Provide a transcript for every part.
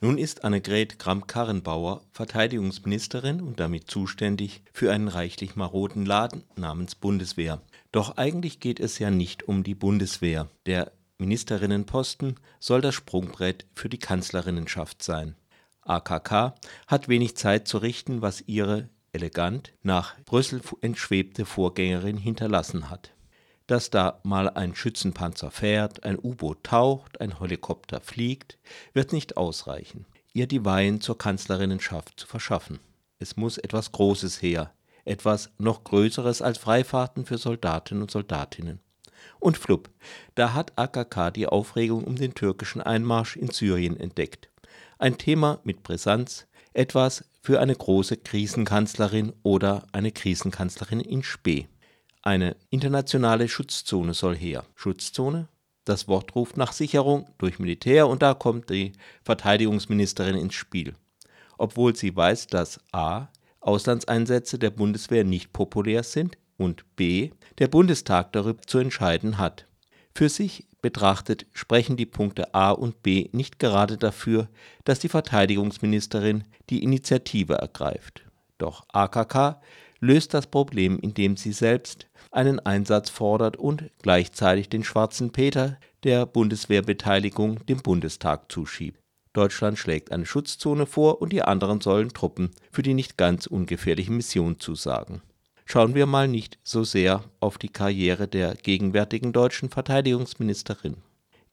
Nun ist Annegret Kramp-Karrenbauer Verteidigungsministerin und damit zuständig für einen reichlich maroden Laden namens Bundeswehr. Doch eigentlich geht es ja nicht um die Bundeswehr. Der Ministerinnenposten soll das Sprungbrett für die Kanzlerinnenschaft sein. AKK hat wenig Zeit zu richten, was ihre elegant nach Brüssel entschwebte Vorgängerin hinterlassen hat dass da mal ein Schützenpanzer fährt, ein U-Boot taucht, ein Helikopter fliegt, wird nicht ausreichen, ihr die Weihen zur Kanzlerinnenschaft zu verschaffen. Es muss etwas Großes her, etwas noch Größeres als Freifahrten für Soldatinnen und Soldatinnen. Und flupp, da hat AKK die Aufregung um den türkischen Einmarsch in Syrien entdeckt. Ein Thema mit Brisanz, etwas für eine große Krisenkanzlerin oder eine Krisenkanzlerin in Spee. Eine internationale Schutzzone soll her. Schutzzone? Das Wort ruft nach Sicherung durch Militär und da kommt die Verteidigungsministerin ins Spiel. Obwohl sie weiß, dass a. Auslandseinsätze der Bundeswehr nicht populär sind und b. der Bundestag darüber zu entscheiden hat. Für sich betrachtet sprechen die Punkte a und b nicht gerade dafür, dass die Verteidigungsministerin die Initiative ergreift. Doch AKK löst das Problem, indem sie selbst einen Einsatz fordert und gleichzeitig den Schwarzen Peter der Bundeswehrbeteiligung dem Bundestag zuschiebt. Deutschland schlägt eine Schutzzone vor und die anderen sollen Truppen für die nicht ganz ungefährliche Mission zusagen. Schauen wir mal nicht so sehr auf die Karriere der gegenwärtigen deutschen Verteidigungsministerin.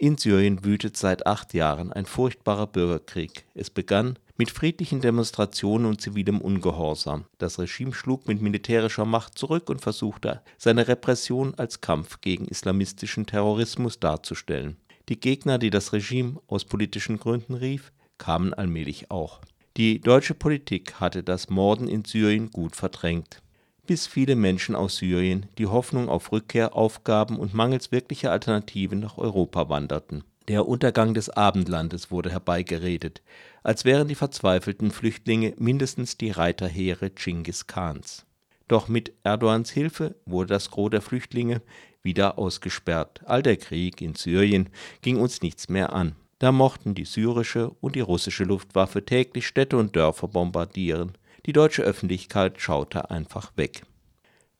In Syrien wütet seit acht Jahren ein furchtbarer Bürgerkrieg. Es begann mit friedlichen Demonstrationen und zivilem Ungehorsam. Das Regime schlug mit militärischer Macht zurück und versuchte, seine Repression als Kampf gegen islamistischen Terrorismus darzustellen. Die Gegner, die das Regime aus politischen Gründen rief, kamen allmählich auch. Die deutsche Politik hatte das Morden in Syrien gut verdrängt. Bis viele Menschen aus Syrien die Hoffnung auf Rückkehr aufgaben und mangels wirklicher Alternativen nach Europa wanderten. Der Untergang des Abendlandes wurde herbeigeredet, als wären die verzweifelten Flüchtlinge mindestens die Reiterheere Dschingis Khans. Doch mit Erdogans Hilfe wurde das Gros der Flüchtlinge wieder ausgesperrt. All der Krieg in Syrien ging uns nichts mehr an. Da mochten die syrische und die russische Luftwaffe täglich Städte und Dörfer bombardieren. Die deutsche Öffentlichkeit schaute einfach weg.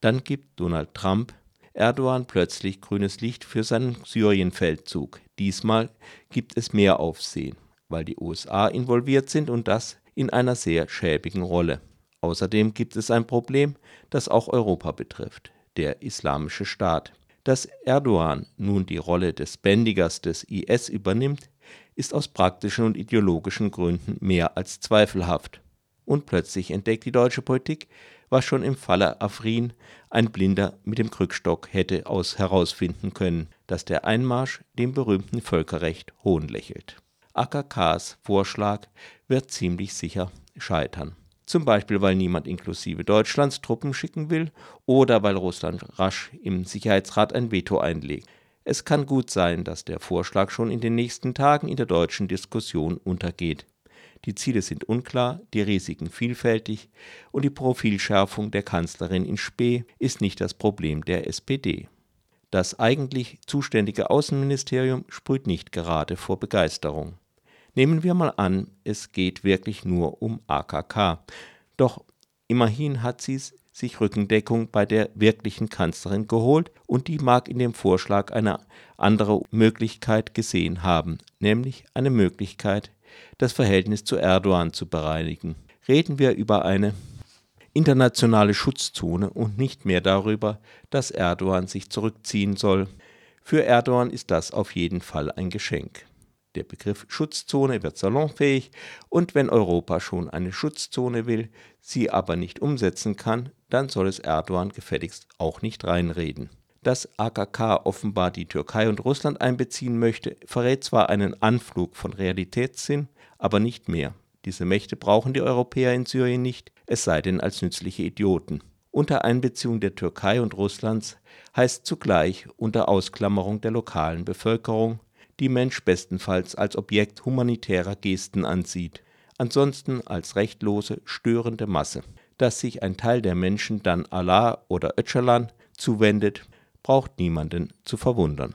Dann gibt Donald Trump Erdogan plötzlich grünes Licht für seinen Syrienfeldzug. Diesmal gibt es mehr Aufsehen, weil die USA involviert sind und das in einer sehr schäbigen Rolle. Außerdem gibt es ein Problem, das auch Europa betrifft, der Islamische Staat. Dass Erdogan nun die Rolle des Bändigers des IS übernimmt, ist aus praktischen und ideologischen Gründen mehr als zweifelhaft. Und plötzlich entdeckt die deutsche Politik, was schon im Falle Afrin ein Blinder mit dem Krückstock hätte aus herausfinden können, dass der Einmarsch dem berühmten Völkerrecht hohnlächelt. AKKs Vorschlag wird ziemlich sicher scheitern. Zum Beispiel, weil niemand inklusive Deutschlands Truppen schicken will oder weil Russland rasch im Sicherheitsrat ein Veto einlegt. Es kann gut sein, dass der Vorschlag schon in den nächsten Tagen in der deutschen Diskussion untergeht. Die Ziele sind unklar, die Risiken vielfältig und die Profilschärfung der Kanzlerin in Spee ist nicht das Problem der SPD. Das eigentlich zuständige Außenministerium sprüht nicht gerade vor Begeisterung. Nehmen wir mal an, es geht wirklich nur um AKK. Doch immerhin hat sie sich Rückendeckung bei der wirklichen Kanzlerin geholt und die mag in dem Vorschlag eine andere Möglichkeit gesehen haben, nämlich eine Möglichkeit, das Verhältnis zu Erdogan zu bereinigen. Reden wir über eine internationale Schutzzone und nicht mehr darüber, dass Erdogan sich zurückziehen soll. Für Erdogan ist das auf jeden Fall ein Geschenk. Der Begriff Schutzzone wird salonfähig und wenn Europa schon eine Schutzzone will, sie aber nicht umsetzen kann, dann soll es Erdogan gefälligst auch nicht reinreden. Dass AKK offenbar die Türkei und Russland einbeziehen möchte, verrät zwar einen Anflug von Realitätssinn, aber nicht mehr. Diese Mächte brauchen die Europäer in Syrien nicht, es sei denn als nützliche Idioten. Unter Einbeziehung der Türkei und Russlands heißt zugleich unter Ausklammerung der lokalen Bevölkerung, die Mensch bestenfalls als Objekt humanitärer Gesten ansieht, ansonsten als rechtlose, störende Masse. Dass sich ein Teil der Menschen dann Allah oder Öcalan zuwendet, braucht niemanden zu verwundern